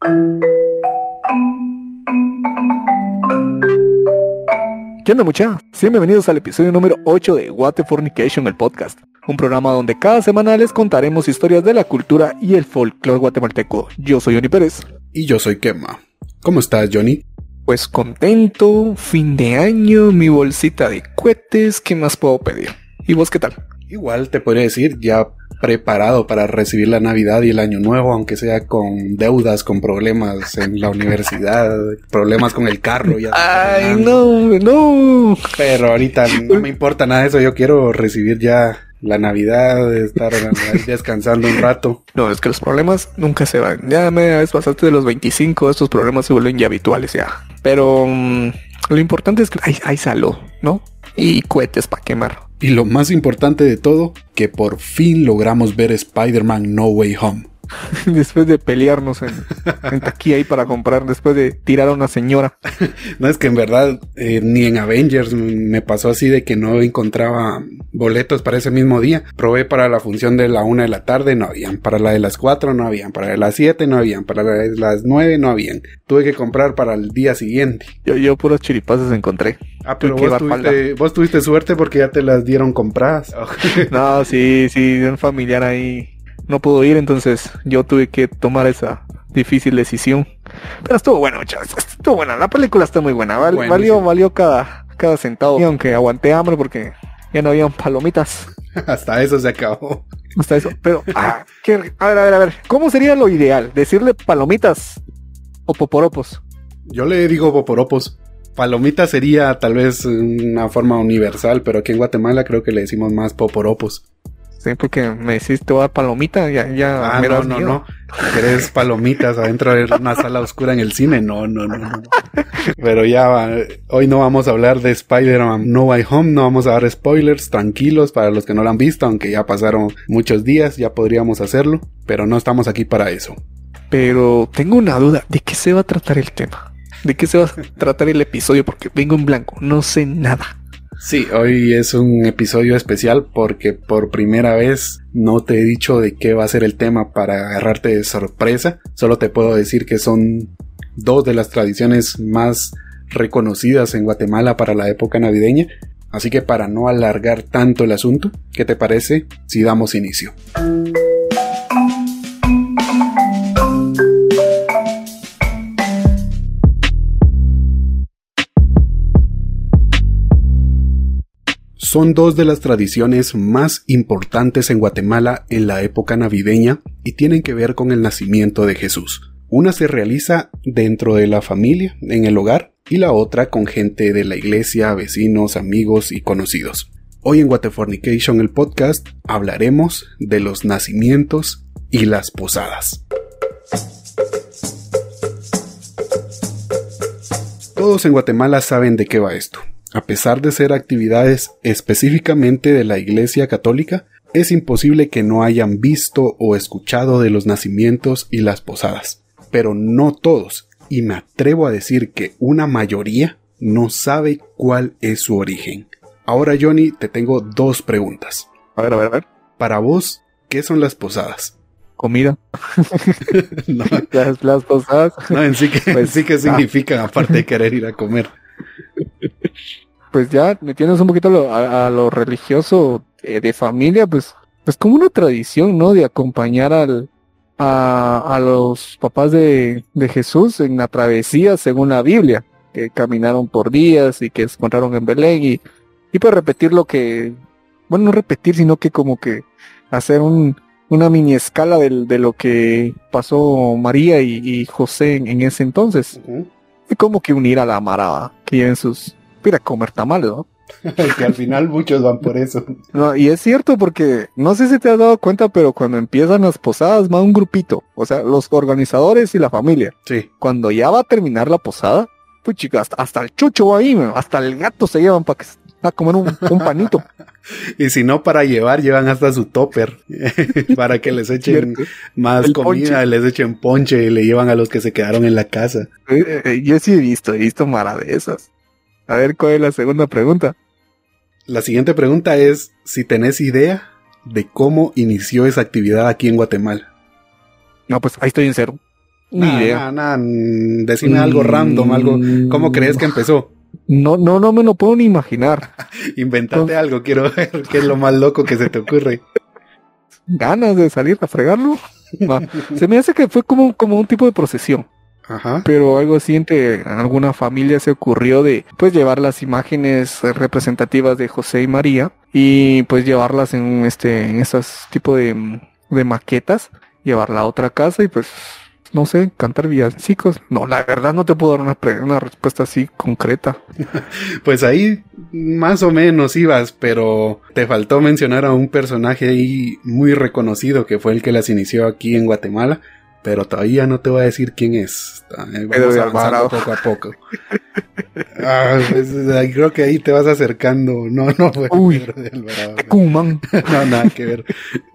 ¿Qué onda mucha? Sean bienvenidos al episodio número 8 de What the Fornication, el podcast. Un programa donde cada semana les contaremos historias de la cultura y el folclore guatemalteco. Yo soy Johnny Pérez. Y yo soy Kema. ¿Cómo estás, Johnny? Pues contento, fin de año, mi bolsita de cohetes, ¿qué más puedo pedir? ¿Y vos qué tal? Igual te podría decir, ya preparado para recibir la Navidad y el Año Nuevo, aunque sea con deudas, con problemas en la universidad, problemas con el carro. Ya Ay, no, no. Pero ahorita no me importa nada de eso, yo quiero recibir ya la Navidad, estar descansando un rato. No, es que los problemas nunca se van. Ya me vez pasaste de los 25, estos problemas se vuelven ya habituales ya. Pero um, lo importante es que hay, hay salud, ¿no? Y cohetes para quemar. Y lo más importante de todo, que por fin logramos ver Spider-Man No Way Home. después de pelearnos en, en taquilla ahí para comprar, después de tirar a una señora. no, es que en verdad eh, ni en Avengers me pasó así de que no encontraba boletos para ese mismo día. Probé para la función de la una de la tarde, no habían. Para la de las cuatro no habían. Para las siete no habían. Para la de las nueve no habían. Tuve que comprar para el día siguiente. Yo, yo puros chiripazos encontré. Ah, pero vos tuviste, vos tuviste suerte porque ya te las dieron compradas. no, sí, sí, un familiar ahí no pudo ir, entonces yo tuve que tomar esa difícil decisión. Pero estuvo bueno, chavos, estuvo buena, la película está muy buena, valió, valió cada, cada centavo. Y aunque aguanté hambre porque ya no habían palomitas. Hasta eso se acabó. Hasta eso, pero, ah, a ver, a ver, a ver, ¿cómo sería lo ideal? ¿Decirle palomitas o poporopos? Yo le digo poporopos. Palomita sería tal vez una forma universal, pero aquí en Guatemala creo que le decimos más poporopos. Sí, porque me decís te voy a dar palomita, ya, ya. Ah, no, no, no. ¿Querés palomitas adentro de una sala oscura en el cine? No, no, no, no. Pero ya, hoy no vamos a hablar de Spider-Man No Way Home, no vamos a dar spoilers, tranquilos para los que no lo han visto, aunque ya pasaron muchos días, ya podríamos hacerlo, pero no estamos aquí para eso. Pero tengo una duda, ¿de qué se va a tratar el tema? ¿De qué se va a tratar el episodio? Porque vengo en blanco, no sé nada. Sí, hoy es un episodio especial porque por primera vez no te he dicho de qué va a ser el tema para agarrarte de sorpresa. Solo te puedo decir que son dos de las tradiciones más reconocidas en Guatemala para la época navideña. Así que para no alargar tanto el asunto, ¿qué te parece si damos inicio? Son dos de las tradiciones más importantes en Guatemala en la época navideña y tienen que ver con el nacimiento de Jesús. Una se realiza dentro de la familia, en el hogar, y la otra con gente de la iglesia, vecinos, amigos y conocidos. Hoy en Guatefornication el podcast hablaremos de los nacimientos y las posadas. Todos en Guatemala saben de qué va esto. A pesar de ser actividades específicamente de la Iglesia Católica, es imposible que no hayan visto o escuchado de los nacimientos y las posadas. Pero no todos, y me atrevo a decir que una mayoría no sabe cuál es su origen. Ahora Johnny, te tengo dos preguntas. A ver, a ver, a ver. Para vos, ¿qué son las posadas? Comida. las, posadas. No, en sí que, pues, sí que ah. significan, aparte de querer ir a comer pues ya metiéndonos un poquito a lo, religioso eh, de, familia, pues, pues como una tradición, ¿no? De acompañar al, a, los papás de, de, Jesús en la travesía según la Biblia, que caminaron por días y que se encontraron en Belén y, y pues repetir lo que, bueno, no repetir, sino que como que hacer un, una mini escala de, de lo que pasó María y, José en, ese entonces. Y como que unir a la Mara que en sus ir a comer tamales, ¿no? que al final muchos van por eso. No, y es cierto porque no sé si te has dado cuenta, pero cuando empiezan las posadas va un grupito, o sea, los organizadores y la familia. Sí. Cuando ya va a terminar la posada, pues chicas, hasta, el chucho va ahí, hasta el gato se llevan para que a comer un, un panito. y si no para llevar, llevan hasta su topper para que les echen más comida, les echen ponche y le llevan a los que se quedaron en la casa. Eh, eh, yo sí he visto, he visto maravillas. A ver, ¿cuál es la segunda pregunta? La siguiente pregunta es si tenés idea de cómo inició esa actividad aquí en Guatemala. No, pues ahí estoy en cero. Ni idea. Nada, nada, mm, decime algo random, algo. ¿Cómo Mm. crees que empezó? No, no, no me lo puedo ni imaginar. Inventate Entonces- algo, quiero ver qué es lo más loco que se te ocurre. Ganas de salir a fregarlo. No, Se me hace que fue como, como un tipo de procesión. Ajá. pero algo así entre alguna familia se ocurrió de pues llevar las imágenes representativas de José y María y pues llevarlas en este en esos tipo de, de maquetas llevarla a otra casa y pues no sé cantar villancicos. No la verdad no te puedo dar una, respuesta así concreta. Pues ahí más o menos ibas, pero te faltó mencionar a un personaje ahí muy reconocido que fue el que las inició aquí en Guatemala, pero todavía no te voy a decir quién es. Eh, Vamos avanzando poco a poco. Ah, pues, creo que ahí te vas acercando. No, no fue Uy. Pedro de Alvarado. No, nada que ver.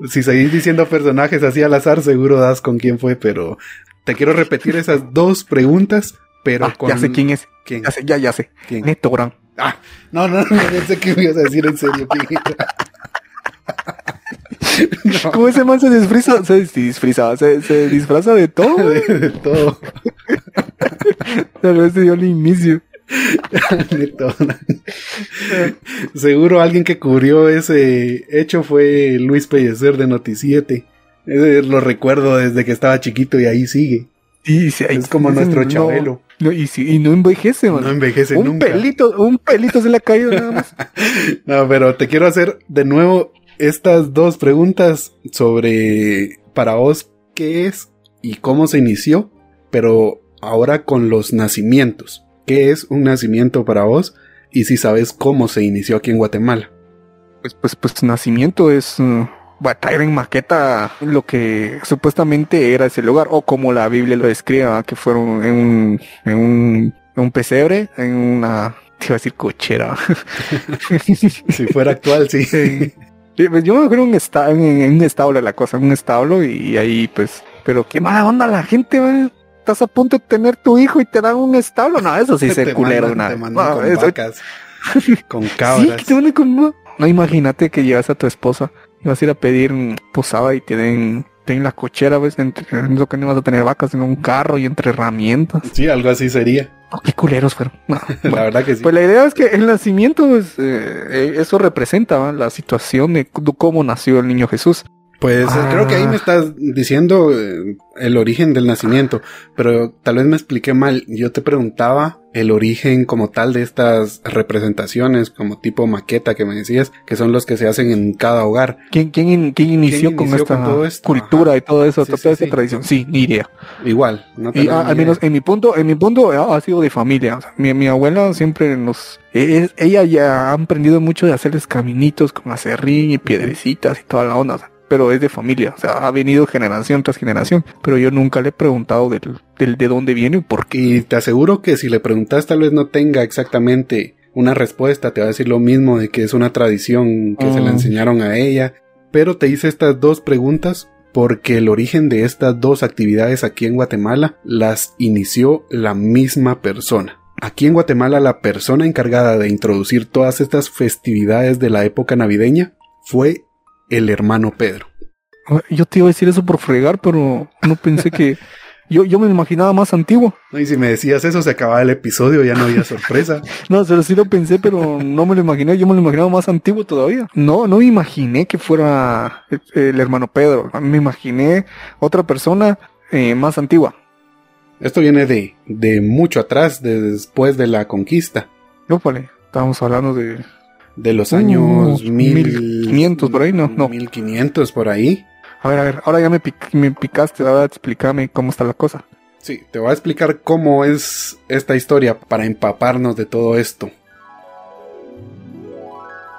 Si seguís diciendo personajes así al azar, seguro das con quién fue, pero te quiero repetir esas dos preguntas, pero Ah, con... ya sé quién es ¿Quién? ya sé ya ya sé ¿Quién? Neto Gran Ah, no, no, no, pensé que me ibas a decir en serio quién era. No, ¿Cómo ese man se disfraza? Se disfraza, se, se disfraza de todo. de, de todo, Tal vez se dio el inicio. de todo. Seguro alguien que cubrió ese hecho fue Luis Pellecer de Noticiete. Lo recuerdo desde que estaba chiquito y ahí sigue. Sí, sí, Es como nuestro no- Chabelo. no, y, y no envejece, man. No envejece un nunca. pelito, un pelito se le ha caído nada más. No, pero te quiero hacer de nuevo estas dos preguntas sobre para vos qué es y cómo se inició, pero ahora con los nacimientos. ¿Qué es un nacimiento para vos? Y si sabes cómo se inició aquí en Guatemala. Pues, pues, pues, nacimiento es uh, traer en maqueta lo que supuestamente era ese lugar, o como la Biblia lo describe, que fueron en un, en un, pesebre, en una, te iba a decir cochera. Si fuera actual, sí. Yo me acuerdo en, un esta- en, en un establo la cosa, en un establo y ahí pues, pero qué mala onda la gente, man. Estás a punto de tener tu hijo y te dan un establo, no, eso sí se culero, mandan- te mandan No, con eso- vacas, con sí, cabras. que te mandan con- No, imagínate que llevas a tu esposa y vas a ir a pedir posada y te den, te den la cochera, ves, lo que no vas a tener vacas, sino un carro y entre herramientas. Sí, algo así sería. Oh, qué culeros fueron. No, La verdad que sí. Pues la idea es que el nacimiento, pues, eh, eh, eso representa ¿va? la situación de cómo nació el niño Jesús. Pues eh, creo que ahí Ah. me estás diciendo eh, el origen del nacimiento, pero tal vez me expliqué mal. Yo te preguntaba el origen como tal de estas representaciones, como tipo maqueta que me decías, que son los que se hacen en cada hogar. ¿Quién, quién, quién inició, con inició esta con todo esto? cultura Ajá. y todo eso, Sí, toda sí, esa sí. tradición? Sí, ni idea. Igual, no Y a- ni al menos en mi punto, en mi punto ha, ha sido de familia. O sea, mi, mi abuela siempre nos, e- es- ella ya ha aprendido mucho de hacerles caminitos con acerrín y piedrecitas y toda la onda. o sea, pero es de familia, o sea, ha venido generación tras generación. Pero yo nunca le he preguntado del, del de dónde viene y por qué. Y te aseguro que si le preguntas tal vez no tenga exactamente una respuesta, te va a decir lo mismo de que es una tradición que se le Mm. enseñaron a ella, pero te hice estas dos preguntas porque el origen de estas dos actividades aquí en Guatemala las inició la misma persona. Aquí en Guatemala la persona encargada de introducir todas estas festividades de la época navideña fue el hermano Pedro. Yo te iba a decir eso por fregar, pero no pensé que. Yo, yo me imaginaba más antiguo. No, Y si me decías eso, se acababa el episodio, ya no había sorpresa. No, pero sí lo pensé, pero no me lo imaginé. Yo me lo imaginaba más antiguo todavía. No, no me imaginé que fuera el, el hermano Pedro. Me imaginé otra persona eh, más antigua. Esto viene de, de mucho atrás, de después de la conquista, No, vale. Estábamos hablando de. De los Uh, años mil, 1500 por ahí, ¿no? No. 1500 por ahí. A ver, a ver. Ahora ya me, pic- me picaste. Ahora explícame cómo está la cosa. Sí, te voy a explicar cómo es esta historia para empaparnos de todo esto.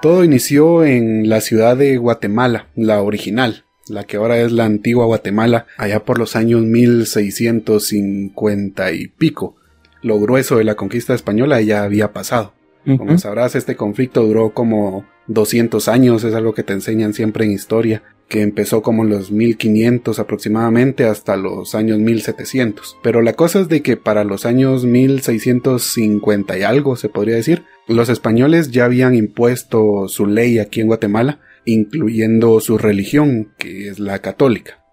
Todo inició en la ciudad de Guatemala, la original, la que ahora es la antigua Guatemala, allá por los años 1650 y pico. Lo grueso de la conquista española ya había pasado. Como sabrás, este conflicto duró como 200 años, es algo que te enseñan siempre en historia, que empezó como en los 1500 aproximadamente hasta los años 1700. Pero la cosa es de que para los años 1650 y algo, se podría decir, los españoles ya habían impuesto su ley aquí en Guatemala, incluyendo su religión, que es la católica.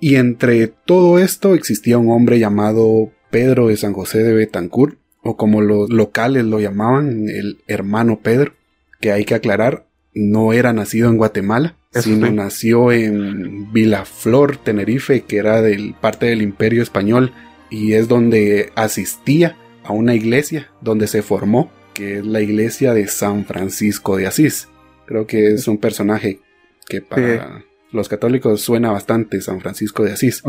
Y entre todo esto existía un hombre llamado Pedro de San José de Betancourt, o como los locales lo llamaban, el hermano Pedro, que hay que aclarar, no era nacido en Guatemala, sino nació en Vilaflor, Tenerife, que era del parte del Imperio Español, y es donde asistía a una iglesia donde se formó, que es la iglesia de San Francisco de Asís. Creo que es un personaje que para los católicos suena bastante, San Francisco de Asís.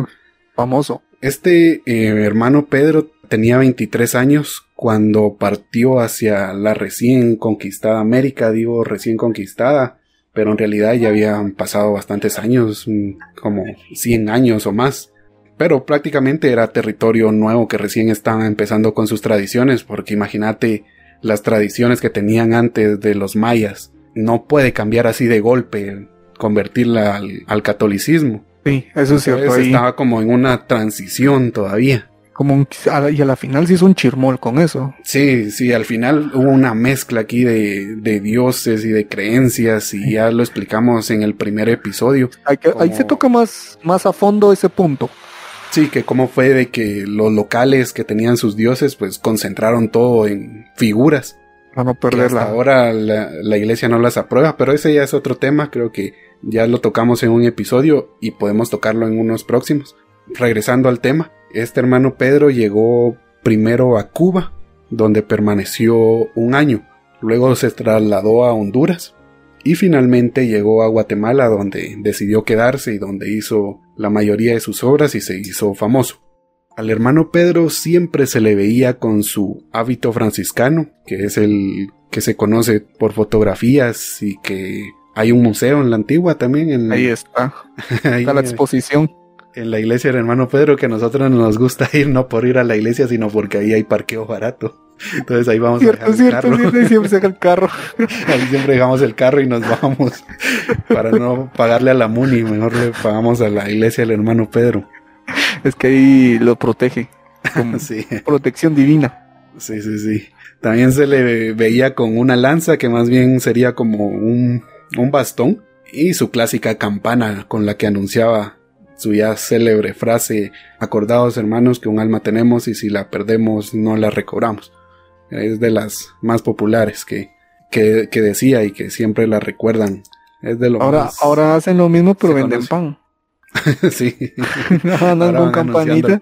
Famoso. Este eh, hermano Pedro tenía 23 años cuando partió hacia la recién conquistada América, digo recién conquistada, pero en realidad ya habían pasado bastantes años, mm, como 100 años o más. Pero prácticamente era territorio nuevo que recién estaba empezando con sus tradiciones, porque imagínate las tradiciones que tenían antes de los mayas. No puede cambiar así de golpe, convertirla al, catolicismo. Sí, eso es cierto. Estaba como en una transición todavía como y a la final sí es un chirmol con eso. Sí, sí, al final hubo una mezcla aquí de, de dioses y de creencias y ya lo explicamos en el primer episodio. Ahí se toca más, más a fondo ese punto. Sí, que cómo fue de que los locales que tenían sus dioses pues concentraron todo en figuras. Para no perderla. ahora la, la iglesia no las aprueba, pero ese ya es otro tema, creo que ya lo tocamos en un episodio y podemos tocarlo en unos próximos. Regresando al tema, este hermano Pedro llegó primero a Cuba, donde permaneció un año. Luego se trasladó a Honduras y finalmente llegó a Guatemala, donde decidió quedarse y donde hizo la mayoría de sus obras y se hizo famoso. Al hermano Pedro siempre se le veía con su hábito franciscano, que es el que se conoce por fotografías y que hay un museo en la antigua también. En Ahí está. Ahí está la exposición en la iglesia del hermano Pedro que a nosotros nos gusta ir no por ir a la iglesia, sino porque ahí hay parqueo barato. Entonces ahí vamos a dejar el carro. siempre saca el carro. ahí siempre dejamos el carro y nos vamos para no pagarle a la Muni, mejor le pagamos a la iglesia del hermano Pedro. Es que ahí lo protege. sí. Protección divina. Sí, sí, sí. También se le veía con una lanza que más bien sería como un, un bastón y su clásica campana con la que anunciaba su ya célebre frase, acordados hermanos que un alma tenemos y si la perdemos no la recobramos. Es de las más populares que, que, decía y que siempre la recuerdan. Es de lo ahora, ahora hacen lo mismo pero venden pan. sí. Andan con campanita.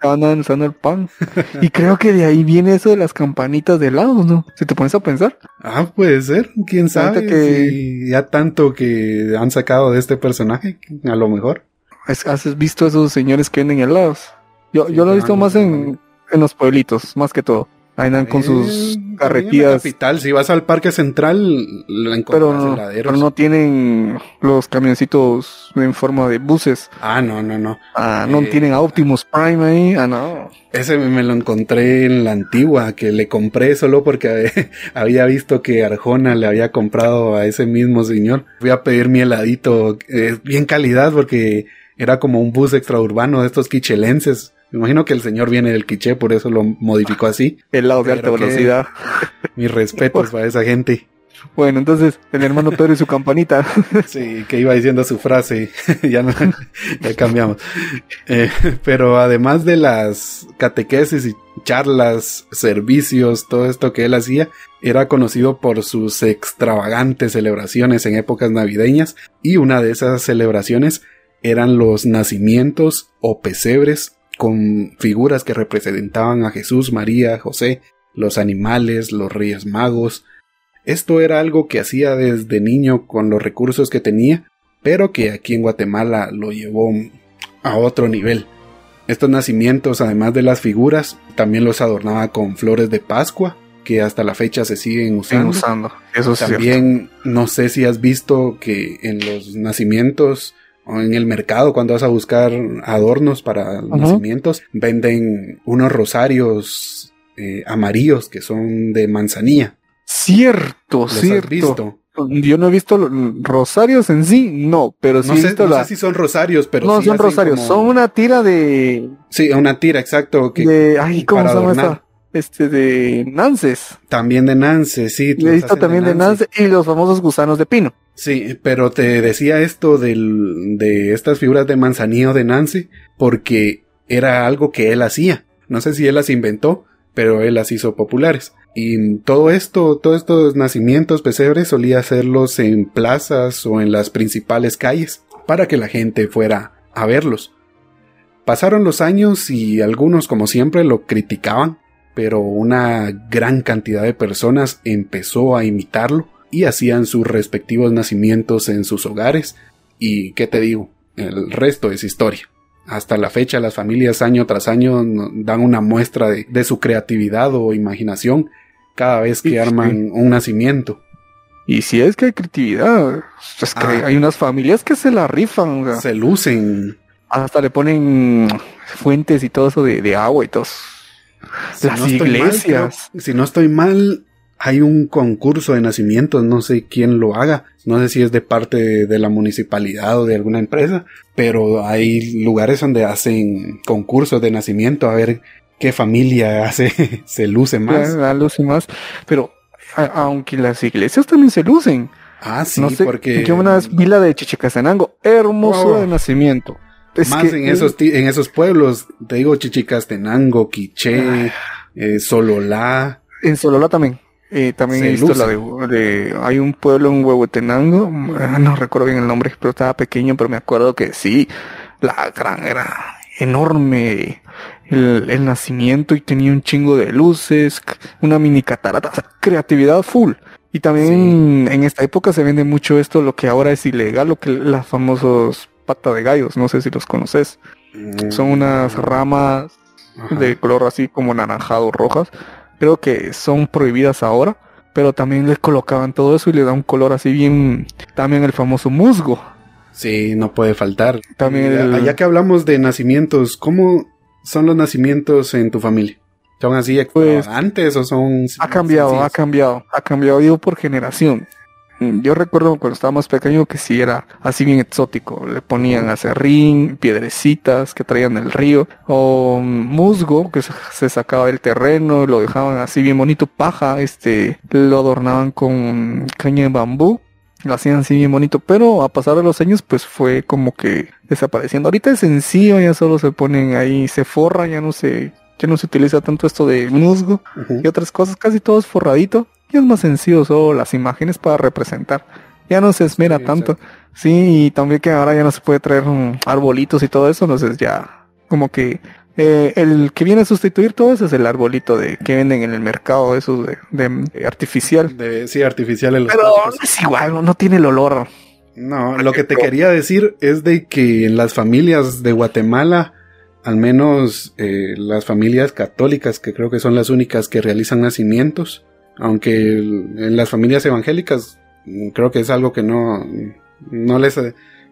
Andan usando el pan. y creo que de ahí viene eso de las campanitas de lado, ¿no? Si te pones a pensar. Ah, puede ser. Quién sabe. Que... ya tanto que han sacado de este personaje, a lo mejor. ¿Has visto esos señores que venden helados? Yo, yo lo he visto más en, en los pueblitos, más que todo. Ahí andan con sus carretillas. capital, si vas al parque central, la encuentras pero, pero no tienen los camioncitos en forma de buses. Ah, no, no, no. Ah, no eh, tienen a Optimus Prime ahí. Ah, no. Ese me lo encontré en la antigua, que le compré solo porque había visto que Arjona le había comprado a ese mismo señor. Fui a pedir mi heladito, eh, bien calidad, porque era como un bus extraurbano de estos quichelenses. Me imagino que el señor viene del quiche, por eso lo modificó así. El lado de alta velocidad. Mis respetos para esa gente. Bueno, entonces, el hermano Pedro y su campanita. Sí, que iba diciendo su frase. ya, no, ya cambiamos. Eh, pero además de las catequesis y charlas, servicios, todo esto que él hacía, era conocido por sus extravagantes celebraciones en épocas navideñas. Y una de esas celebraciones eran los nacimientos o pesebres con figuras que representaban a Jesús, María, José, los animales, los reyes magos. Esto era algo que hacía desde niño con los recursos que tenía, pero que aquí en Guatemala lo llevó a otro nivel. Estos nacimientos, además de las figuras, también los adornaba con flores de Pascua, que hasta la fecha se siguen usando. usando. Eso también no sé si has visto que en los nacimientos o en el mercado cuando vas a buscar adornos para nacimientos, venden unos rosarios eh, amarillos que son de manzanilla. Cierto, cierto. Has visto? Yo no he visto rosarios en sí, no, pero sí no he visto no sé si son rosarios, pero no son rosarios, son una tira de sí, una tira exacto que ay, ¿cómo se llama esta? Este de Nances. También de Nances, sí. También de Nances y los famosos gusanos de pino. Sí, pero te decía esto del, de estas figuras de manzanillo de Nancy porque era algo que él hacía. No sé si él las inventó, pero él las hizo populares. Y todo esto, todos estos nacimientos pesebres solía hacerlos en plazas o en las principales calles para que la gente fuera a verlos. Pasaron los años y algunos como siempre lo criticaban, pero una gran cantidad de personas empezó a imitarlo y hacían sus respectivos nacimientos en sus hogares y qué te digo, el resto es historia. Hasta la fecha las familias año tras año dan una muestra de, su creatividad o imaginación cada vez que arman un nacimiento. Y si es que hay creatividad, es que ah. hay unas familias que se la rifan. se lucen. Hasta le ponen fuentes y todo eso de, agua y todo. Las iglesias. si no estoy mal, hay un concurso de nacimientos, no sé quién lo haga, no sé si es de parte de, la municipalidad o de alguna empresa, pero hay lugares donde hacen concursos de nacimiento a ver qué familia hace, se luce más. luce más, pero aunque las iglesias también se lucen. Ah, sí, porque... Yo una vez vi la de Chichicastenango, hermoso de nacimiento. Más en, esos, en esos pueblos, te digo Chichicastenango, Quiché, ah. eh, Sololá. En Sololá también. Eh, también he visto la de, Hay un pueblo en Huehuetenango, ah, no recuerdo bien el nombre, pero estaba pequeño, pero me acuerdo que sí, la gran era enorme el, nacimiento y tenía un chingo de luces, una mini catarata, creatividad full. Y también en esta época se vende mucho esto, lo que ahora es ilegal, lo que las famosos pata de gallos, no sé si los conoces. Son unas mm. ramas de color así como naranjado rojas. Creo que son prohibidas ahora, pero también les colocaban todo eso y le da un color así bien, también el famoso musgo. Sí, no puede faltar. También Allá que hablamos de nacimientos, ¿cómo son los nacimientos en tu familia? ¿Son así pues, antes o son... Ha cambiado, ha cambiado, ha cambiado, digo, por generación. Mm, yo recuerdo cuando estaba más pequeño que sí era así bien exótico. Le ponían acerrín, piedrecitas que traían del río, o musgo que se sacaba del terreno, lo dejaban así bien bonito, paja, este, lo adornaban con caña de bambú lo hacían así bien bonito, pero a pasar de los años pues fue como que desapareciendo. Ahorita es sencillo, ya solo se ponen ahí, se forra, ya no se, ya no se utiliza tanto esto de musgo y otras cosas, casi todo es forradito y es más sencillo solo las imágenes para representar. Ya no se esmera tanto. Sí, y también que ahora ya no se puede traer arbolitos y todo eso, entonces ya como que eh, el que viene a sustituir todo eso es el arbolito de que venden en el mercado, eso de, artificial. De, sí, artificial. En Pero es igual, no, tiene el olor. No, lo que te quería decir es de que en las familias de Guatemala, al menos eh, las familias católicas, que creo que son las únicas que realizan nacimientos, aunque en las familias evangélicas creo que es algo que no, no les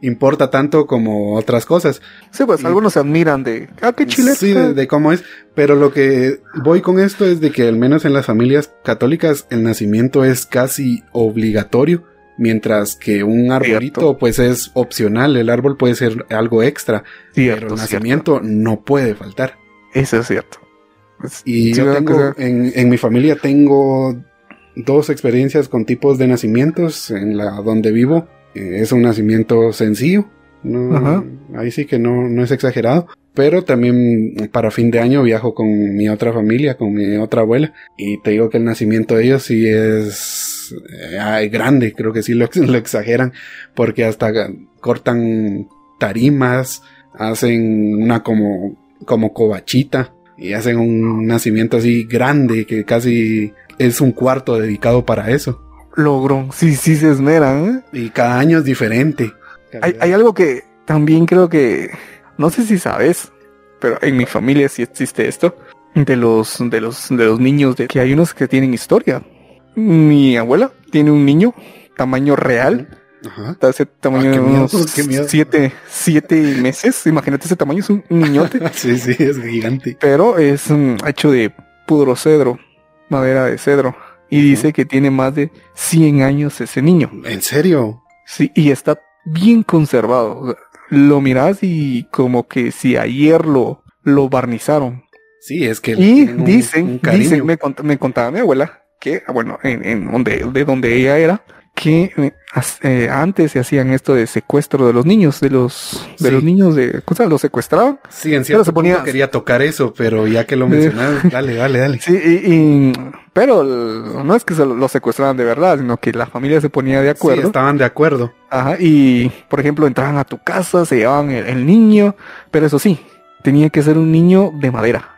importa tanto como otras cosas. Sí, pues algunos se admiran de, ah, qué chile. Sí, de, cómo es. Pero lo que voy con esto es de que al menos en las familias católicas el nacimiento es casi obligatorio. Mientras que un arbolito pues es opcional, el árbol puede ser algo extra, pero el nacimiento no puede faltar. Eso es cierto. Y yo tengo, en, en mi familia tengo dos experiencias con tipos de nacimientos en la donde vivo eh, es un nacimiento sencillo. ahí sí que no, no es exagerado. Pero también para fin de año viajo con mi otra familia, con mi otra abuela. Y te digo que el nacimiento de ellos sí es eh, grande, creo que sí lo, lo exageran. Porque hasta cortan tarimas, hacen una como, como covachita. Y hacen un nacimiento así grande que casi es un cuarto dedicado para eso logro. Sí, sí se esmeran. ¿eh? Y cada año es diferente. Hay, hay, algo que también creo que, no sé si sabes, pero en mi familia sí existe esto. De los, de los, de los niños, de que hay unos que tienen historia. Mi abuela tiene un niño, tamaño real. Ajá. Ese tamaño ah, de siete, siete meses. Imagínate ese tamaño, es un niñote. sí, sí, es gigante. Pero es hecho de puro cedro, madera de cedro y dice que tiene más de 100 años ese niño. ¿En serio? Sí, y está bien conservado. Lo miras y como que si ayer lo, lo barnizaron. Sí, es que... Y dicen, dicen, me, me contaba mi abuela, que, bueno, en, en donde, de donde ella era, que eh, eh, antes se hacían esto de secuestro de los niños, de los de los niños de cosas los secuestraban. Sí, en cierto se ponía quería tocar eso, pero ya que lo mencionaron, dale, dale, dale. Sí, y, pero no es que se lo secuestraban de verdad, sino que la familia se ponía de acuerdo. Sí, estaban de acuerdo. Ajá, y por ejemplo, entraban a tu casa, se llevaban el, niño, pero eso sí, tenía que ser un niño de madera.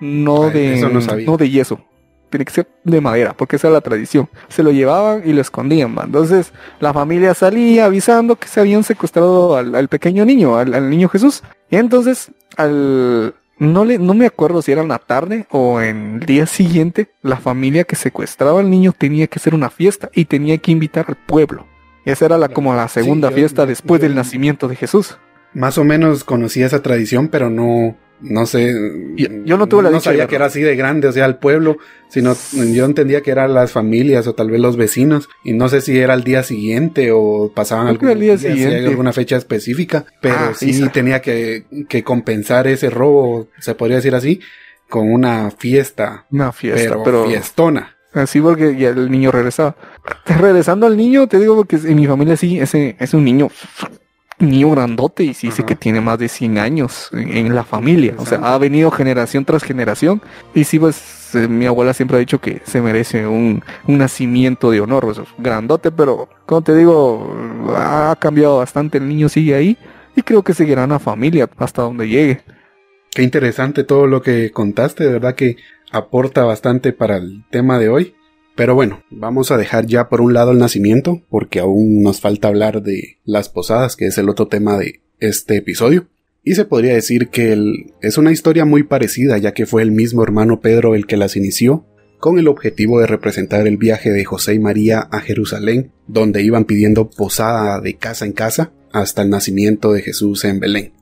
No de no de yeso tiene que ser de madera, porque esa es la tradición. Se lo llevaban y lo escondían, Entonces, la familia salía avisando que se habían secuestrado al, pequeño niño, al, niño Jesús. Y entonces, al, no le, no me acuerdo si era en la tarde o en el día siguiente, la familia que secuestraba al niño tenía que hacer una fiesta y tenía que invitar al pueblo. Esa era la, como la segunda fiesta después del nacimiento de Jesús. Más o menos conocía esa tradición, pero no, no sé. Yo, no tuve la No sabía que era así de grande, o sea, el pueblo, sino yo entendía que eran las familias o tal vez los vecinos. Y no sé si era el día siguiente o pasaban algún día, siguiente. alguna fecha específica, pero ah, sí, tenía que, que, compensar ese robo, se podría decir así, con una fiesta. Una fiesta, pero, fiestona. Así porque ya el niño regresaba. Regresando al niño, te digo porque en mi familia sí, ese es un niño niño grandote y sí dice que tiene más de 100 años en, la familia. O sea, ha venido generación tras generación. Y sí, pues eh, mi abuela siempre ha dicho que se merece un, nacimiento de honor. Pues, grandote, pero como te digo, ha cambiado bastante. El niño sigue ahí y creo que seguirá en la familia hasta donde llegue. Qué interesante todo lo que contaste, de verdad que aporta bastante para el tema de hoy. Pero bueno, vamos a dejar ya por un lado el nacimiento, porque aún nos falta hablar de las posadas, que es el otro tema de este episodio. Y se podría decir que es una historia muy parecida, ya que fue el mismo hermano Pedro el que las inició, con el objetivo de representar el viaje de José y María a Jerusalén, donde iban pidiendo posada de casa en casa hasta el nacimiento de Jesús en Belén.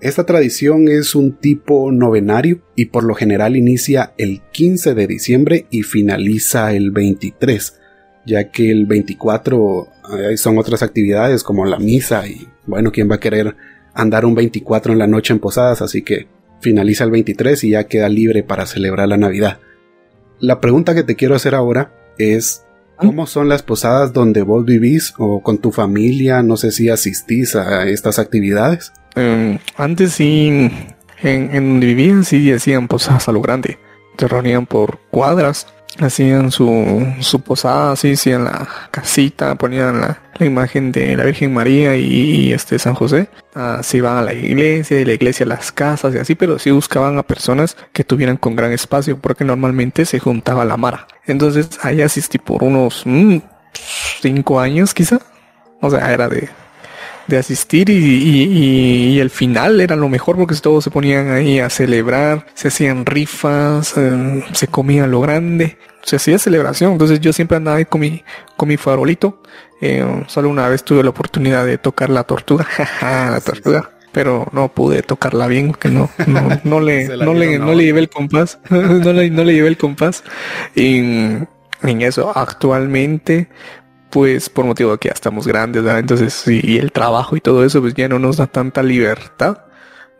Esta tradición es un tipo novenario y por lo general inicia el 15 de diciembre y finaliza el 23, ya que el 24 eh, son otras actividades como la misa y bueno, ¿quién va a querer andar un 24 en la noche en posadas? Así que finaliza el 23 y ya queda libre para celebrar la Navidad. La pregunta que te quiero hacer ahora es ¿Cómo son las posadas donde vos vivís o con tu familia? No sé si asistís a estas actividades. Em, antes sí, en, donde vivían sí hacían posadas a lo grande. Se reunían por cuadras, hacían su, su posada, así hacían la casita, ponían la, imagen de la Virgen María y, este San José. Así iban a la iglesia, y la iglesia a las casas y así, pero sí buscaban a personas que tuvieran con gran espacio, porque normalmente se juntaba la mara. Entonces ahí asistí por unos mm, cinco años quizá. O sea, era de, de asistir y, el final era lo mejor porque todos se ponían ahí a celebrar, se hacían rifas, eh, se comía lo grande, se hacía celebración. Entonces yo siempre andaba ahí con mi, con mi farolito. Eh, solo una vez tuve la oportunidad de tocar la tortuga, la tortuga. Pero no pude tocarla bien, porque no, no, le, no, le, no le llevé el compás, no le, no le llevé el compás. Y en eso actualmente pues por motivo de que ya estamos grandes, ¿verdad? Entonces, y el trabajo y todo eso, pues ya no nos da tanta libertad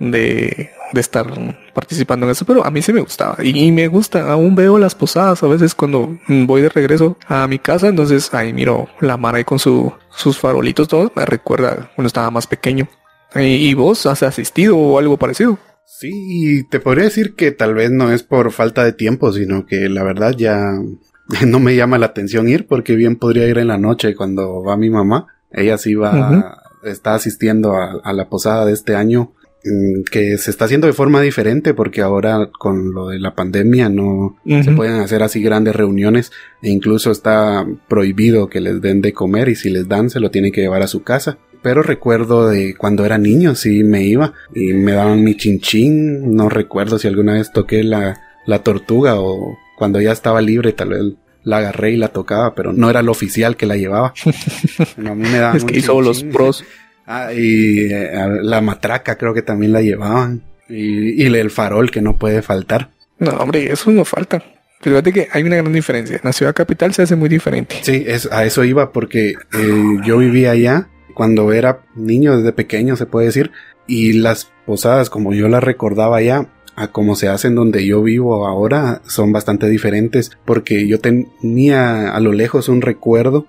de, estar participando en eso, pero a mí sí me gustaba y, me gusta, aún veo las posadas a veces cuando voy de regreso a mi casa, entonces ahí miro la Mara ahí con su, sus farolitos, todos, me recuerda cuando estaba más pequeño. ¿Y, vos has asistido o algo parecido? Sí, te podría decir que tal vez no es por falta de tiempo, sino que la verdad ya no me llama la atención ir porque bien podría ir en la noche cuando va mi mamá. Ella sí va, está asistiendo a, la posada de este año mm, que se está haciendo de forma diferente porque ahora con lo de la pandemia no se pueden hacer así grandes reuniones e incluso está prohibido que les den de comer y si les dan se lo tienen que llevar a su casa. Pero recuerdo de cuando era niño, sí me iba y me daban mi chinchín. No recuerdo si alguna vez toqué la, la tortuga o cuando ya estaba libre, tal vez la agarré y la tocaba, pero no era el oficial que la llevaba. a mí me daban es que hizo los pros. Ah, y eh, la matraca creo que también la llevaban. Y, y, el farol que no puede faltar. No, hombre, eso no falta. Pero fíjate que hay una gran diferencia. En la ciudad capital se hace muy diferente. Sí, es, a eso iba porque eh, yo vivía allá cuando era niño, desde pequeño se puede decir. Y las posadas, como yo las recordaba allá, a como se hacen donde yo vivo ahora son bastante diferentes porque yo tenía a lo lejos un recuerdo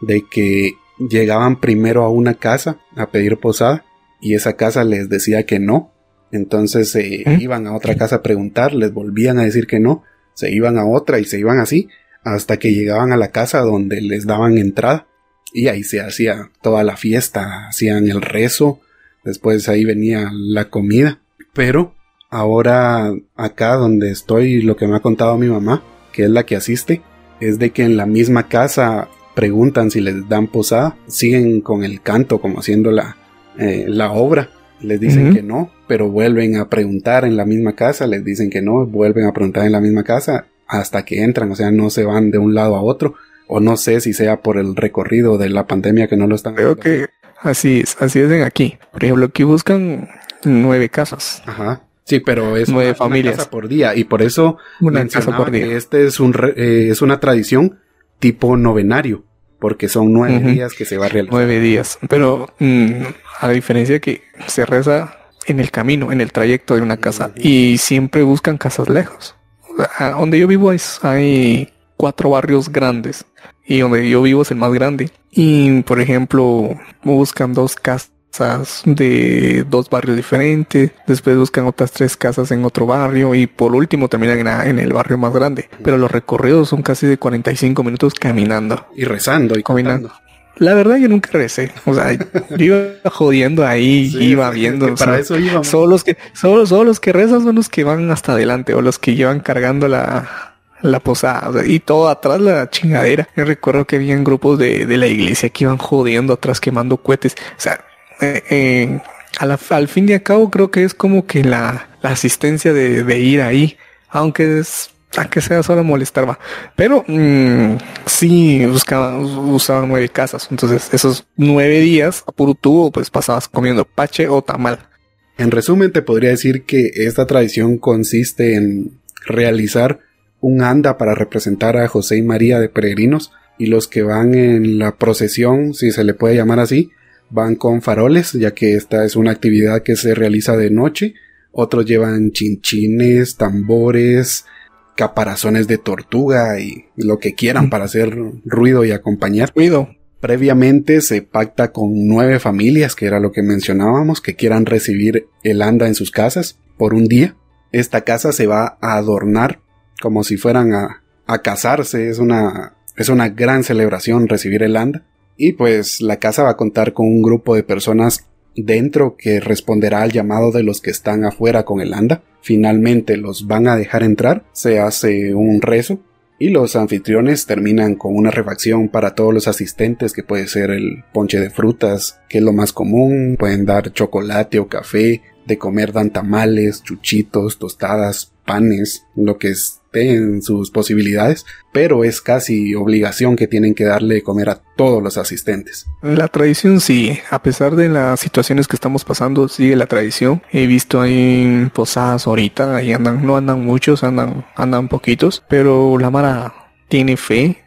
de que llegaban primero a una casa a pedir posada y esa casa les decía que no. Entonces se ¿Eh? iban a otra casa a preguntar, les volvían a decir que no, se iban a otra y se iban así hasta que llegaban a la casa donde les daban entrada y ahí se hacía toda la fiesta, hacían el rezo, después ahí venía la comida. Pero ahora acá donde estoy, lo que me ha contado mi mamá, que es la que asiste, es de que en la misma casa preguntan si les dan posada, siguen con el canto como haciendo la, eh, la obra, les dicen que no, pero vuelven a preguntar en la misma casa, les dicen que no, vuelven a preguntar en la misma casa hasta que entran, o sea, no se van de un lado a otro, o no sé si sea por el recorrido de la pandemia que no lo están Creo que así es, así es en aquí. Por ejemplo, aquí buscan nueve casas. Ajá. Sí, pero es nueve familias. casa por día y por eso una casa por día. este es un eh, es una tradición tipo novenario porque son nueve días que se va a realizar. Nueve días, pero mm, a diferencia que se reza en el camino, en el trayecto de una casa y siempre buscan casas lejos. donde yo vivo hay cuatro barrios grandes y donde yo vivo es el más grande. Y por ejemplo, buscan dos casas de dos barrios diferentes, después buscan otras tres casas en otro barrio y por último terminan en, el barrio más grande. Pero los recorridos son casi de 45 minutos caminando. Y rezando y caminando. La verdad yo nunca recé, o sea, yo iba jodiendo ahí, iba viendo. Para eso iba. Solo los que, solo, solo los que rezan son los que van hasta adelante o los que llevan cargando la, la posada y todo atrás la chingadera. Yo recuerdo que habían grupos de, de la iglesia que iban jodiendo atrás quemando cohetes. O sea, eh, eh, al fin y al cabo creo que es como que la, asistencia de, ir ahí, aunque es que sea solo molestar, va. Pero mm, sí buscaban, usaban nueve casas. Entonces, esos nueve días a puro tubo, pues pasabas comiendo pache o tamal. En resumen, te podría decir que esta tradición consiste en realizar un anda para representar a José y María de peregrinos y los que van en la procesión, si se le puede llamar así, van con faroles, ya que esta es una actividad que se realiza de noche. Otros llevan chinchines, tambores, caparazones de tortuga y lo que quieran para hacer ruido y acompañar. Ruido. Previamente se pacta con nueve familias, que era lo que mencionábamos, que quieran recibir el anda en sus casas por un día. Esta casa se va a adornar como si fueran a, a casarse. Es una, es una gran celebración recibir el anda. Y pues la casa va a contar con un grupo de personas dentro que responderá al llamado de los que están afuera con el anda. Finalmente los van a dejar entrar, se hace un rezo y los anfitriones terminan con una refacción para todos los asistentes que puede ser el ponche de frutas, que es lo más común, pueden dar chocolate o café, de comer dan tamales, chuchitos, tostadas, panes, lo que esté en sus posibilidades, pero es casi obligación que tienen que darle de comer a todos los asistentes. La tradición sí, a pesar de las situaciones que estamos pasando, sigue la tradición. He visto ahí posadas ahorita, ahí andan, no andan muchos, andan, andan poquitos, pero la Mara tiene fe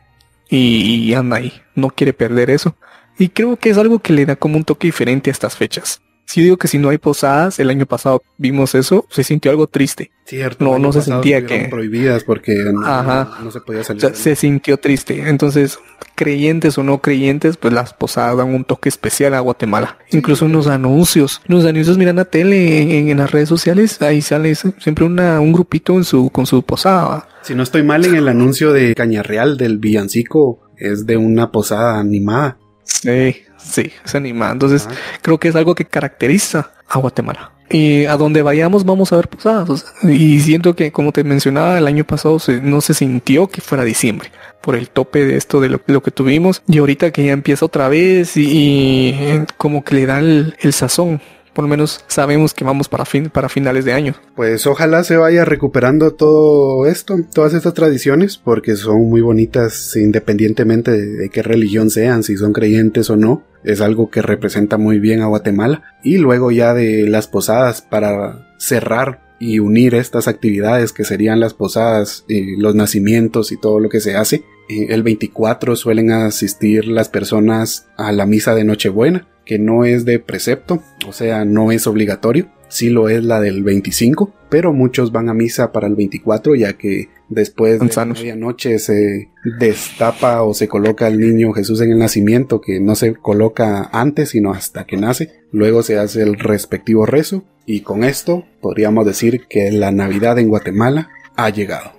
y, y anda ahí, no quiere perder eso. Y creo que es algo que le da como un toque diferente a estas fechas. Si digo que si no hay posadas, el año pasado vimos eso, se sintió algo triste. Cierto. No, no se sentía que prohibidas porque no, se podía salir. se sintió triste. Entonces, creyentes o no creyentes, pues las posadas dan un toque especial a Guatemala. Incluso unos anuncios, los anuncios miran la tele en, las redes sociales, ahí sale siempre una, un grupito en su con su posada. Si no estoy mal en el anuncio de Cañarreal del villancico es de una posada animada. Sí, Sí, es animada. Entonces, creo que es algo que caracteriza a Guatemala. Y a donde vayamos vamos a ver posadas. y siento que, como te mencionaba, el año pasado no se sintió que fuera diciembre por el tope de esto de lo, que tuvimos. Y ahorita que ya empieza otra vez y, como que le da el sazón por lo menos sabemos que vamos para, fin, para finales de año. Pues ojalá se vaya recuperando todo esto, todas estas tradiciones, porque son muy bonitas independientemente de, qué religión sean, si son creyentes o no. Es algo que representa muy bien a Guatemala. Y luego ya de las posadas para cerrar y unir estas actividades que serían las posadas, y los nacimientos y todo lo que se hace. Eh, el 24 suelen asistir las personas a la misa de Nochebuena que no es de precepto, o sea, no es obligatorio. sí lo es la del 25, pero muchos van a misa para el 24 ya que después de medianoche se destapa o se coloca el niño Jesús en el nacimiento que no se coloca antes sino hasta que nace. Luego se hace el respectivo rezo y con esto podríamos decir que la Navidad en Guatemala ha llegado.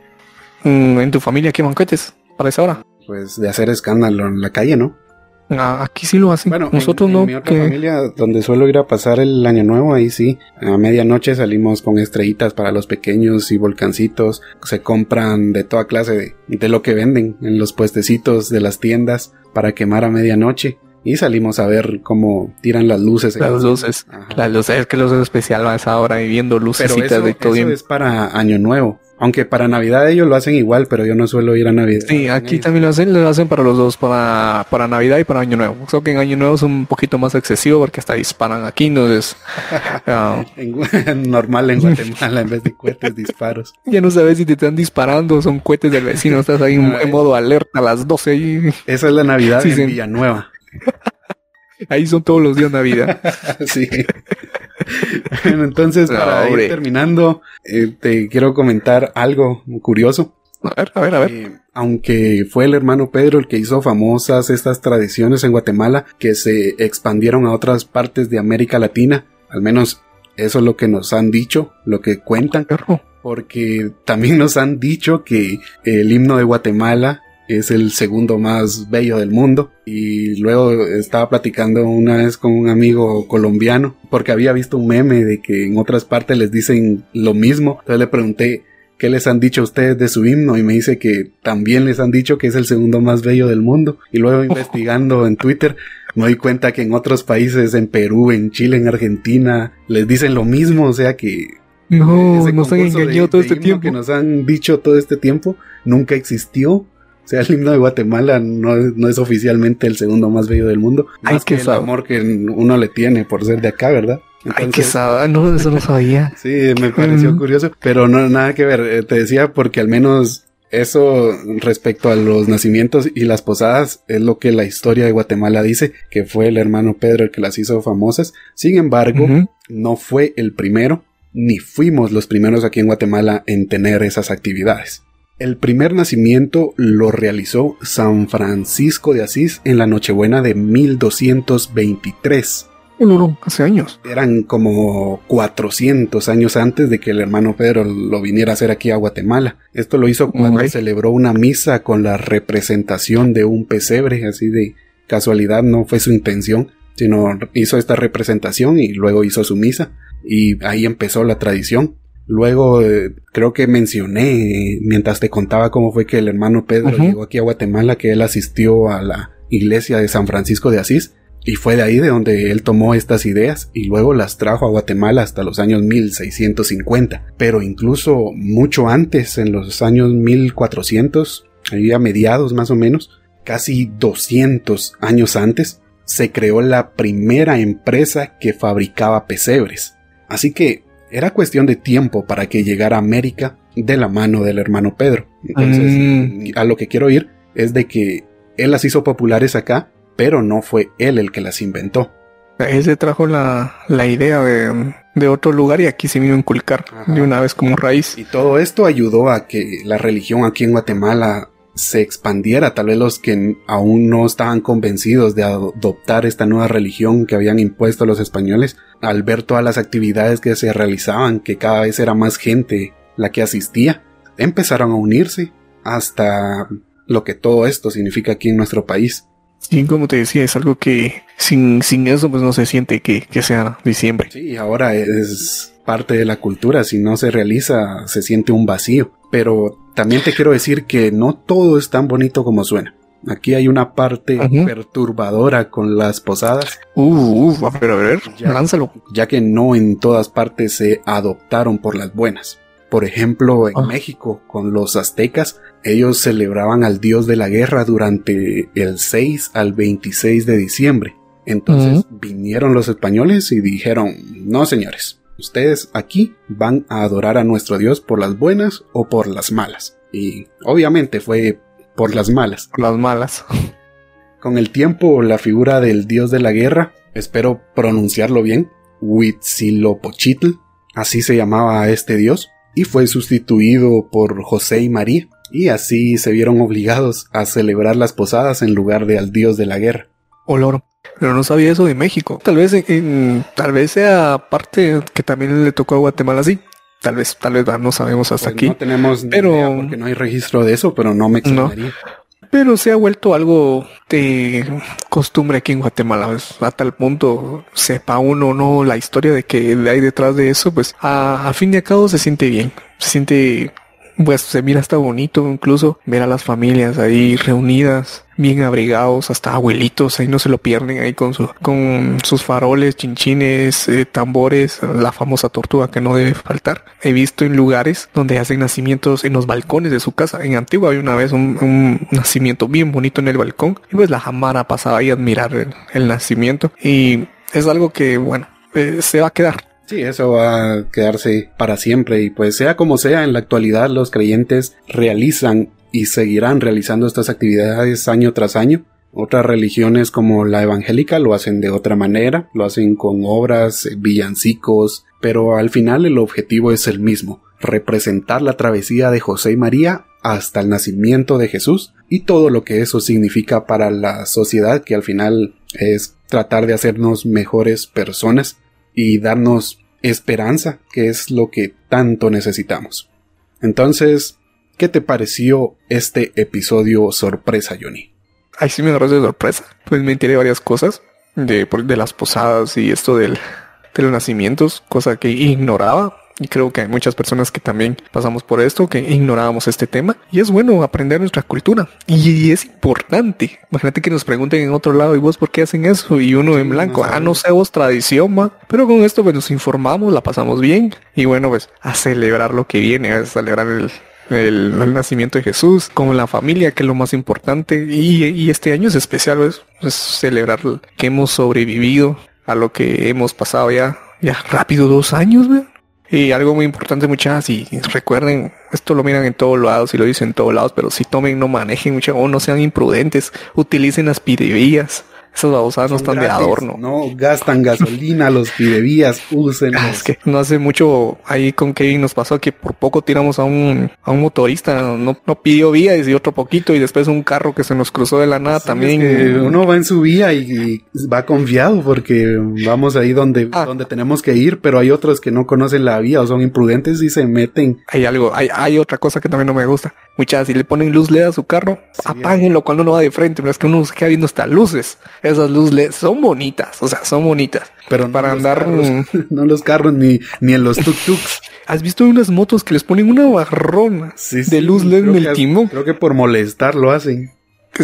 Mm, ¿En tu familia qué banquetes para esa hora? Pues de hacer escándalo en la calle, ¿no? Ah, aquí sí lo hacen. Bueno, nosotros no. En mi otra familia, donde suelo ir a pasar el año nuevo, ahí sí. A medianoche salimos con estrellitas para los pequeños y volcancitos. Se compran de toda clase de, de lo que venden en los puestecitos de las tiendas para quemar a medianoche. Y salimos a ver cómo tiran las luces. Las luces. Las luces, es que los es especial a esa hora y viendo luces de todo. Eso es para Año Nuevo. Aunque para Navidad ellos lo hacen igual, pero yo no suelo ir a Navidad. Sí, aquí también lo hacen, lo hacen para los dos, para, para Navidad y para Año Nuevo. Creo que en Año Nuevo es un poquito más excesivo porque hasta disparan aquí, entonces... Normal en Guatemala en vez de cohetes disparos. Ya no sabes si te están disparando, son cohetes del vecino, estás ahí en, modo alerta a las 12. Y... Esa es la Navidad en Villanueva. Ahí son todos los días Navidad. sí. entonces, para ir terminando, eh, te quiero comentar algo curioso. A ver, a ver, a ver. Eh, aunque fue el hermano Pedro el que hizo famosas estas tradiciones en Guatemala que se expandieron a otras partes de América Latina, al menos eso es lo que nos han dicho, lo que cuentan. Porque también nos han dicho que el himno de Guatemala es el segundo más bello del mundo. Y luego estaba platicando una vez con un amigo colombiano, porque había visto un meme de que en otras partes les dicen lo mismo. Entonces le pregunté, ¿qué les han dicho a ustedes de su himno? Y me dice que también les han dicho que es el segundo más bello del mundo. Y luego investigando en Twitter, me doy cuenta que en otros países, en Perú, en Chile, en Argentina, les dicen lo mismo. O sea que no, nos han engañado todo este tiempo. Que nos han dicho todo este tiempo nunca existió o sea, el himno de Guatemala no, es oficialmente el segundo más bello del mundo. Más que el amor que uno le tiene por ser de acá, ¿verdad? Ay, qué no, eso no sabía. sí, me pareció curioso, pero no nada que ver. Eh, te decía porque al menos eso respecto a los nacimientos y las posadas es lo que la historia de Guatemala dice, que fue el hermano Pedro el que las hizo famosas. Sin embargo, no fue el primero, ni fuimos los primeros aquí en Guatemala en tener esas actividades. El primer nacimiento lo realizó San Francisco de Asís en la Nochebuena de 1223. hace años. Eran como 400 años antes de que el hermano Pedro lo viniera a hacer aquí a Guatemala. Esto lo hizo cuando celebró una misa con la representación de un pesebre, así de casualidad, no fue su intención, sino hizo esta representación y luego hizo su misa. Y ahí empezó la tradición. Luego eh, creo que mencioné mientras te contaba cómo fue que el hermano Pedro llegó aquí a Guatemala, que él asistió a la iglesia de San Francisco de Asís y fue de ahí de donde él tomó estas ideas y luego las trajo a Guatemala hasta los años 1650. Pero incluso mucho antes, en los años 1400, ahí a mediados más o menos, casi 200 años antes, se creó la primera empresa que fabricaba pesebres. Así que era cuestión de tiempo para que llegara a América de la mano del hermano Pedro. Entonces, mm. a lo que quiero ir es de que él las hizo populares acá, pero no fue él el que las inventó. Él se trajo la, idea de, otro lugar y aquí se vino a inculcar de una vez como raíz. Y todo esto ayudó a que la religión aquí en Guatemala se expandiera, tal vez los que aún no estaban convencidos de adoptar esta nueva religión que habían impuesto los españoles, al ver todas las actividades que se realizaban, que cada vez era más gente la que asistía, empezaron a unirse hasta lo que todo esto significa aquí en nuestro país. Sí, como te decía, es algo que sin, sin eso pues no se siente que, que sea diciembre. Sí, ahora es parte de la cultura, si no se realiza se siente un vacío. Pero también te quiero decir que no todo es tan bonito como suena. Aquí hay una parte perturbadora con las posadas. Uh, uh, a ver, a ver, ya, lánzalo. Ya que no en todas partes se adoptaron por las buenas. Por ejemplo, en ah. México, con los aztecas, ellos celebraban al dios de la guerra durante el 6 al 26 de diciembre. Entonces vinieron los españoles y dijeron, no señores, ustedes aquí van a adorar a nuestro dios por las buenas o por las malas. Y obviamente fue por las malas. Por las malas. Con el tiempo, la figura del dios de la guerra, espero pronunciarlo bien, Huitzilopochtli, así se llamaba este dios, y fue sustituido por José y María, y así se vieron obligados a celebrar las posadas en lugar de al dios de la guerra. Olor. Pero no sabía eso de México. Tal vez, en, tal vez sea parte que también le tocó a Guatemala así. Tal vez, tal vez no sabemos hasta Pues aquí. No tenemos Pero- idea porque no hay registro de eso, pero no me extrañaría. Pero se ha vuelto algo de costumbre aquí en Guatemala, a tal punto sepa uno o no la historia de que hay detrás de eso, pues a, a fin de cabo se siente bien, se siente, pues se mira hasta bonito incluso ver a las familias ahí reunidas, bien abrigados, hasta abuelitos, ahí no se lo pierden ahí con su, con sus faroles, chinchines, eh, tambores, la famosa tortuga que no debe faltar. He visto en lugares donde hacen nacimientos en los balcones de su casa. En Antigua había una vez un, nacimiento bien bonito en el balcón y pues la jamara pasaba ahí a admirar el, el nacimiento y es algo que bueno eh, se va a quedar. Sí, eso va a quedarse para siempre y pues sea como sea, en la actualidad los creyentes realizan y seguirán realizando estas actividades año tras año. Otras religiones como la evangélica lo hacen de otra manera, lo hacen con obras, eh, villancicos, pero al final el objetivo es el mismo, representar la travesía de José y María hasta el nacimiento de Jesús y todo lo que eso significa para la sociedad que al final es tratar de hacernos mejores personas y darnos esperanza, que es lo que tanto necesitamos. Entonces, ¿qué te pareció este episodio sorpresa, Johnny? Ahí sí me agarró de sorpresa. Pues me enteré varias cosas de, de las posadas y esto del, de los nacimientos, cosa que ignoraba. Y creo que hay muchas personas que también pasamos por esto, que ignorábamos este tema. Y es bueno aprender nuestra cultura. Y es importante. Imagínate que nos pregunten en otro lado, ¿y vos por qué hacen eso? Y uno en no blanco, ah, sabemos. no sé vos, tradición, va. Pero con esto pues nos informamos, la pasamos bien. Y bueno, pues a celebrar lo que viene, a celebrar el, el, el nacimiento de Jesús, con la familia, que es lo más importante. Y, y este año es especial, ¿ves? es celebrar que hemos sobrevivido a lo que hemos pasado ya, ya rápido dos años, ¿ve? Y algo muy importante, muchachas, y recuerden, esto lo miran en todos lados y lo dicen en todos lados, pero si tomen, no manejen, muchachos, no sean imprudentes, utilicen las pidevías. Esas babosadas no están de adorno. No gastan gasolina, los pidevías, usen. Ah, es que no hace mucho ahí con Kevin nos pasó que por poco tiramos a un, a un motorista, no, no pidió vías y otro poquito y después un carro que se nos cruzó de la nada también. uno va en su vía y, y va confiado porque vamos ahí donde, Ah. donde tenemos que ir, pero hay otros que no conocen la vía o son imprudentes y se meten. Hay algo, hay, hay otra cosa que también no me gusta. Muchas, si le ponen luz LED a su carro, Sí, apáguenlo cuando uno va de frente, pero es que uno se queda viendo hasta luces. Esas luces LED son bonitas, o sea, son bonitas. Pero no Para andar, carros, no los carros ni, ni en los tuk-tuks. ¿Has visto unas motos que les ponen una barrona Sí, de luz LED en el que- timón? Creo que por molestar lo hacen.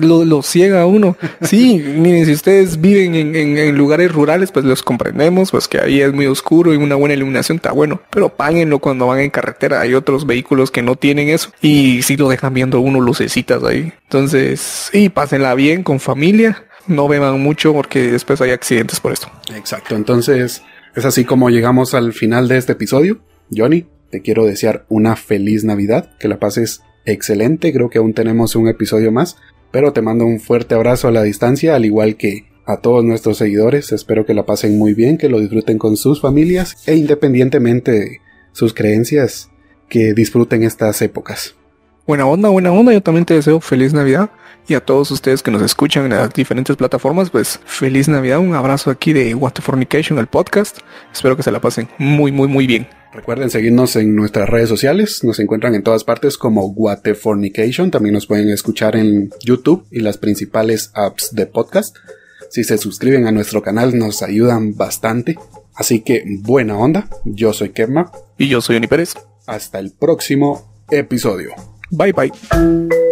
lo, lo ciega a uno. Sí, miren, si ustedes viven en, en- en lugares rurales, pues los comprendemos, pues que ahí es muy oscuro y una buena iluminación está bueno, pero páguenlo cuando van en carretera. Hay otros vehículos que no tienen eso y sí lo dejan viendo uno lucecitas ahí. Entonces, sí, pásenla bien con familia. No beban mucho porque después hay accidentes por esto. Exacto, entonces es así como llegamos al final de este episodio. Johnny, te quiero desear una feliz Navidad, que la pases excelente, creo que aún tenemos un episodio más, pero te mando un fuerte abrazo a la distancia, al igual que a todos nuestros seguidores, espero que la pasen muy bien, que lo disfruten con sus familias e independientemente de sus creencias, que disfruten estas épocas. Buena onda, buena onda. Yo también te deseo feliz Navidad. Y a todos ustedes que nos escuchan en las diferentes plataformas, pues feliz Navidad. Un abrazo aquí de What the Fornication, el podcast. Espero que se la pasen muy, muy, muy bien. Recuerden seguirnos en nuestras redes sociales, nos encuentran en todas partes como Guatefornication, también nos pueden escuchar en YouTube y las principales apps de podcast. Si se suscriben a nuestro canal nos ayudan bastante. Así que buena onda, yo soy Kevma, Y yo soy Oni Pérez. hasta el próximo episodio. Bye bye.